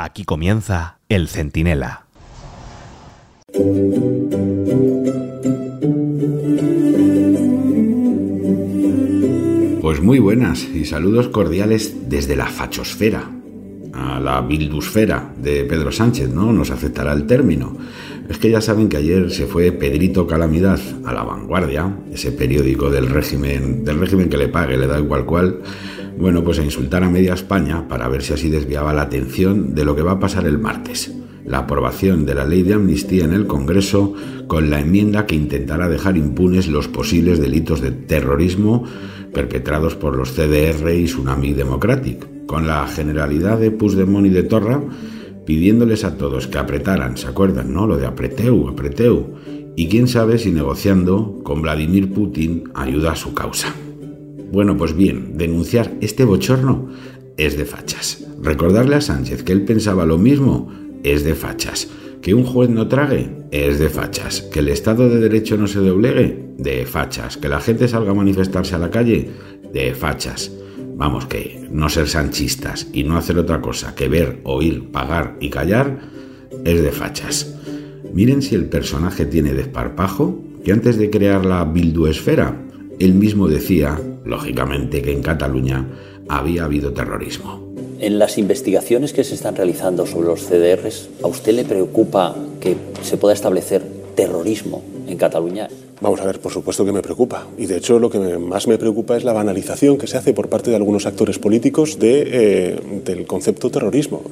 Aquí comienza El Centinela. Pues muy buenas y saludos cordiales desde la fachosfera, a la bildusfera de Pedro Sánchez, ¿no? Nos aceptará el término. Es que ya saben que ayer se fue Pedrito Calamidad a La Vanguardia, ese periódico del régimen, del régimen que le pague, le da igual cual, bueno, pues a insultar a media España para ver si así desviaba la atención de lo que va a pasar el martes. La aprobación de la ley de amnistía en el Congreso con la enmienda que intentará dejar impunes los posibles delitos de terrorismo perpetrados por los CDR y Tsunami Democratic, con la generalidad de Puigdemont y de Torra pidiéndoles a todos que apretaran, ¿se acuerdan, no? Lo de apreteu, apreteu. Y quién sabe si negociando con Vladimir Putin ayuda a su causa. Bueno, pues bien, denunciar este bochorno es de fachas. Recordarle a Sánchez que él pensaba lo mismo es de fachas. Que un juez no trague es de fachas. Que el Estado de Derecho no se doblegue de fachas. Que la gente salga a manifestarse a la calle de fachas. Vamos, que no ser sanchistas y no hacer otra cosa que ver, oír, pagar y callar es de fachas. Miren si el personaje tiene desparpajo, que antes de crear la bilduesfera, él mismo decía, lógicamente, que en Cataluña había habido terrorismo. En las investigaciones que se están realizando sobre los CDRs, ¿a usted le preocupa que se pueda establecer terrorismo en Cataluña? Vamos a ver, por supuesto que me preocupa. Y de hecho lo que más me preocupa es la banalización que se hace por parte de algunos actores políticos de, eh, del concepto terrorismo.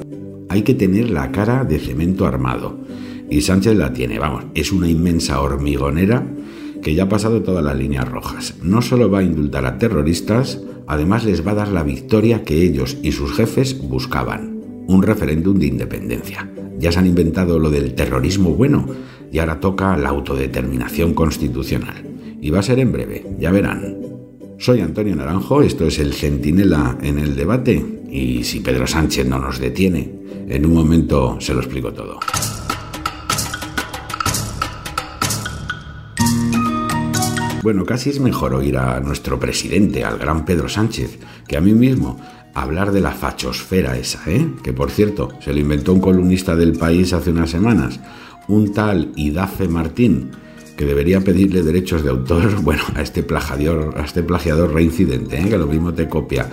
Hay que tener la cara de cemento armado. Y Sánchez la tiene, vamos, es una inmensa hormigonera que ya ha pasado todas las líneas rojas. No solo va a indultar a terroristas, además les va a dar la victoria que ellos y sus jefes buscaban, un referéndum de independencia. Ya se han inventado lo del terrorismo bueno y ahora toca la autodeterminación constitucional. Y va a ser en breve, ya verán. Soy Antonio Naranjo, esto es el Centinela en el debate y si Pedro Sánchez no nos detiene, en un momento se lo explico todo. Bueno, casi es mejor oír a nuestro presidente, al gran Pedro Sánchez, que a mí mismo hablar de la fachosfera esa, ¿eh? Que por cierto, se lo inventó un columnista del país hace unas semanas, un tal Idafe Martín, que debería pedirle derechos de autor, bueno, a este plagiador, a este plagiador reincidente, ¿eh? que lo mismo te copia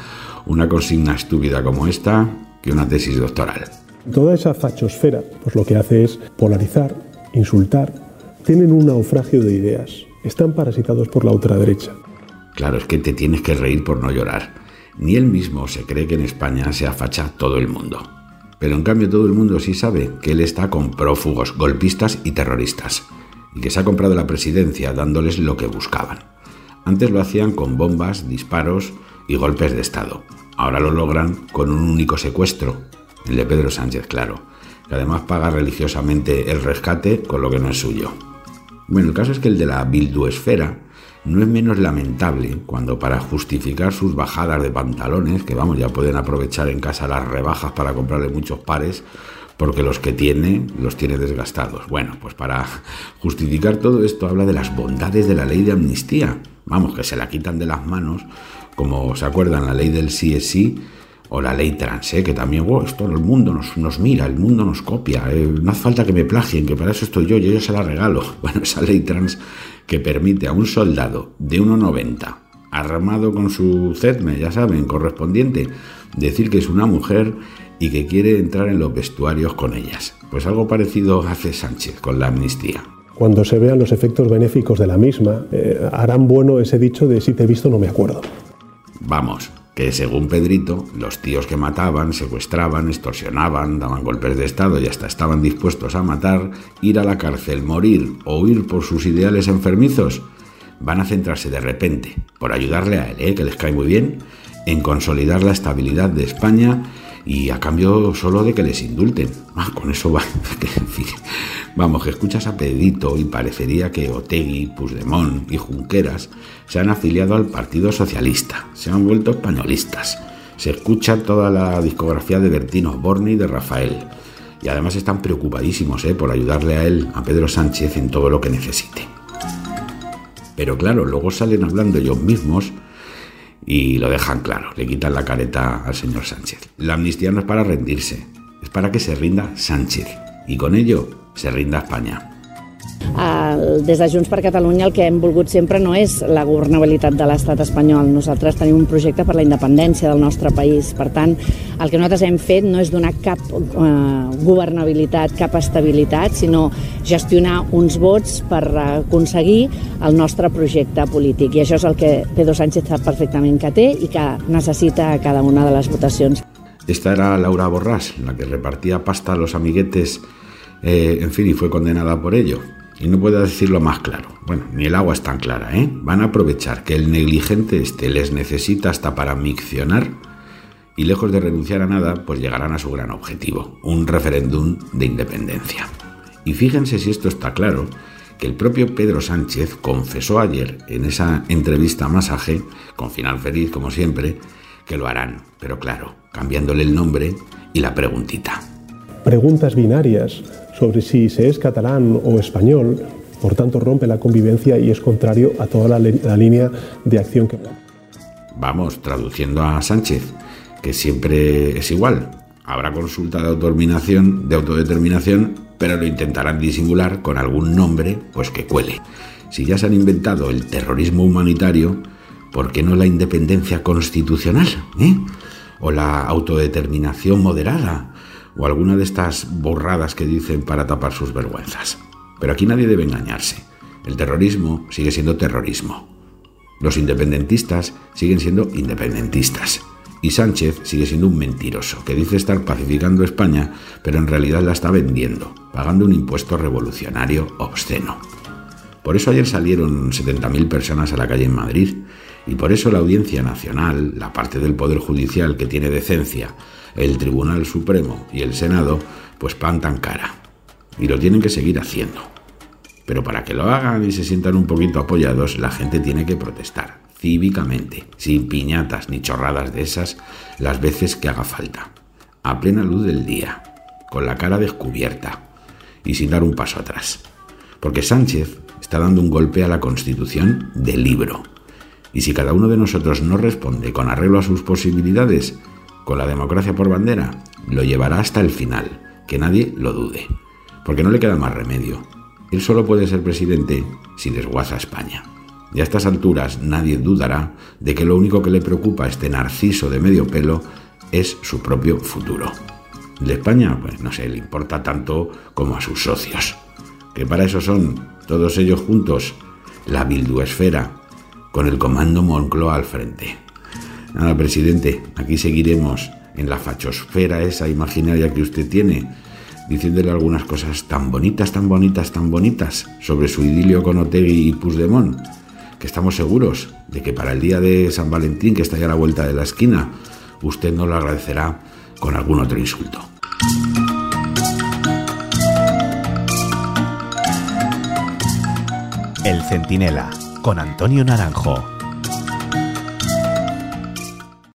una consigna estúpida como esta que una tesis doctoral. Toda esa fachosfera, pues lo que hace es polarizar, insultar, tienen un naufragio de ideas, están parasitados por la ultraderecha. Claro, es que te tienes que reír por no llorar. Ni él mismo se cree que en España se afacha todo el mundo. Pero en cambio todo el mundo sí sabe que él está con prófugos, golpistas y terroristas, y que se ha comprado la presidencia dándoles lo que buscaban. Antes lo hacían con bombas, disparos y golpes de Estado. Ahora lo logran con un único secuestro, el de Pedro Sánchez, claro, que además paga religiosamente el rescate con lo que no es suyo. Bueno, el caso es que el de la bilduesfera no es menos lamentable cuando para justificar sus bajadas de pantalones, que vamos, ya pueden aprovechar en casa las rebajas para comprarle muchos pares, porque los que tiene los tiene desgastados. Bueno, pues para justificar todo esto habla de las bondades de la ley de amnistía. Vamos, que se la quitan de las manos, como se acuerdan, la ley del sí es sí o la ley trans, ¿eh? que también, wow, esto el mundo nos, nos mira, el mundo nos copia, eh, no hace falta que me plagien, que para eso estoy yo, yo, yo se la regalo. Bueno, esa ley trans que permite a un soldado de 1,90, armado con su CEDME, ya saben, correspondiente, decir que es una mujer y que quiere entrar en los vestuarios con ellas. Pues algo parecido hace Sánchez con la amnistía. Cuando se vean los efectos benéficos de la misma, eh, harán bueno ese dicho de si te he visto no me acuerdo. Vamos, que según Pedrito, los tíos que mataban, secuestraban, extorsionaban, daban golpes de Estado y hasta estaban dispuestos a matar, ir a la cárcel, morir o huir por sus ideales enfermizos, van a centrarse de repente, por ayudarle a él, ¿eh? que les cae muy bien, en consolidar la estabilidad de España y a cambio solo de que les indulten. Ah, con eso va. vamos, que escuchas a Pedrito y parecería que Otegui, Puigdemont y Junqueras se han afiliado al Partido Socialista, se han vuelto españolistas. Se escucha toda la discografía de Bertino Borni y de Rafael. Y además están preocupadísimos ¿eh? por ayudarle a él, a Pedro Sánchez, en todo lo que necesite. Pero claro, luego salen hablando ellos mismos y lo dejan claro, le quitan la careta al señor Sánchez. La amnistía no es para rendirse, es para que se rinda Sánchez y con ello se rinda España. Des de Junts per Catalunya el que hem volgut sempre no és la governabilitat de l'estat espanyol. Nosaltres tenim un projecte per la independència del nostre país. Per tant, el que nosaltres hem fet no és donar cap eh, governabilitat, cap estabilitat, sinó gestionar uns vots per aconseguir el nostre projecte polític. I això és el que Pedro Sánchez sap perfectament que té i que necessita a cada una de les votacions. Esta era Laura Borràs, la que repartía pasta a los amiguetes, eh, en fin, y fue condenada por ello. Y no puedo decirlo más claro. Bueno, ni el agua es tan clara, ¿eh? Van a aprovechar que el negligente este les necesita hasta para miccionar y lejos de renunciar a nada, pues llegarán a su gran objetivo, un referéndum de independencia. Y fíjense si esto está claro, que el propio Pedro Sánchez confesó ayer en esa entrevista masaje, con final feliz como siempre, que lo harán, pero claro, cambiándole el nombre y la preguntita. Preguntas binarias sobre si se es catalán o español, por tanto rompe la convivencia y es contrario a toda la, línea de acción que... Vamos, traduciendo a Sánchez, que siempre es igual. Habrá consulta de autodeterminación, de autodeterminación, pero lo intentarán disimular con algún nombre, pues que cuele. Si ya se han inventado el terrorismo humanitario, ¿por qué no la independencia constitucional? ¿eh? O la autodeterminación moderada, o alguna de estas borradas que dicen para tapar sus vergüenzas. Pero aquí nadie debe engañarse. El terrorismo sigue siendo terrorismo. Los independentistas siguen siendo independentistas. Y Sánchez sigue siendo un mentiroso, que dice estar pacificando España, pero en realidad la está vendiendo, pagando un impuesto revolucionario obsceno. Por eso ayer salieron 70.000 personas a la calle en Madrid, y por eso la Audiencia Nacional, la parte del Poder Judicial que tiene decencia, el Tribunal Supremo y el Senado, pues plantan cara. Y lo tienen que seguir haciendo. Pero para que lo hagan y se sientan un poquito apoyados, la gente tiene que protestar, cívicamente, sin piñatas ni chorradas de esas, las veces que haga falta. A plena luz del día, con la cara descubierta y sin dar un paso atrás. Porque Sánchez está dando un golpe a la Constitución de libro. Y si cada uno de nosotros no responde con arreglo a sus posibilidades, con la democracia por bandera, lo llevará hasta el final, que nadie lo dude, porque no le queda más remedio. Él solo puede ser presidente si desguaza España. Y a estas alturas nadie dudará de que lo único que le preocupa a este narciso de medio pelo es su propio futuro. De España, pues no sé, le importa tanto como a sus socios, que para eso son todos ellos juntos la bilduesfera, con el comando Moncloa al frente. Nada, presidente, aquí seguiremos en la fachosfera esa imaginaria que usted tiene, diciéndole algunas cosas tan bonitas, tan bonitas, tan bonitas sobre su idilio con Otegui y Puigdemont, que estamos seguros de que para el día de San Valentín, que está ya a la vuelta de la esquina, usted nos lo agradecerá con algún otro insulto. Centinela, con Antonio Naranjo.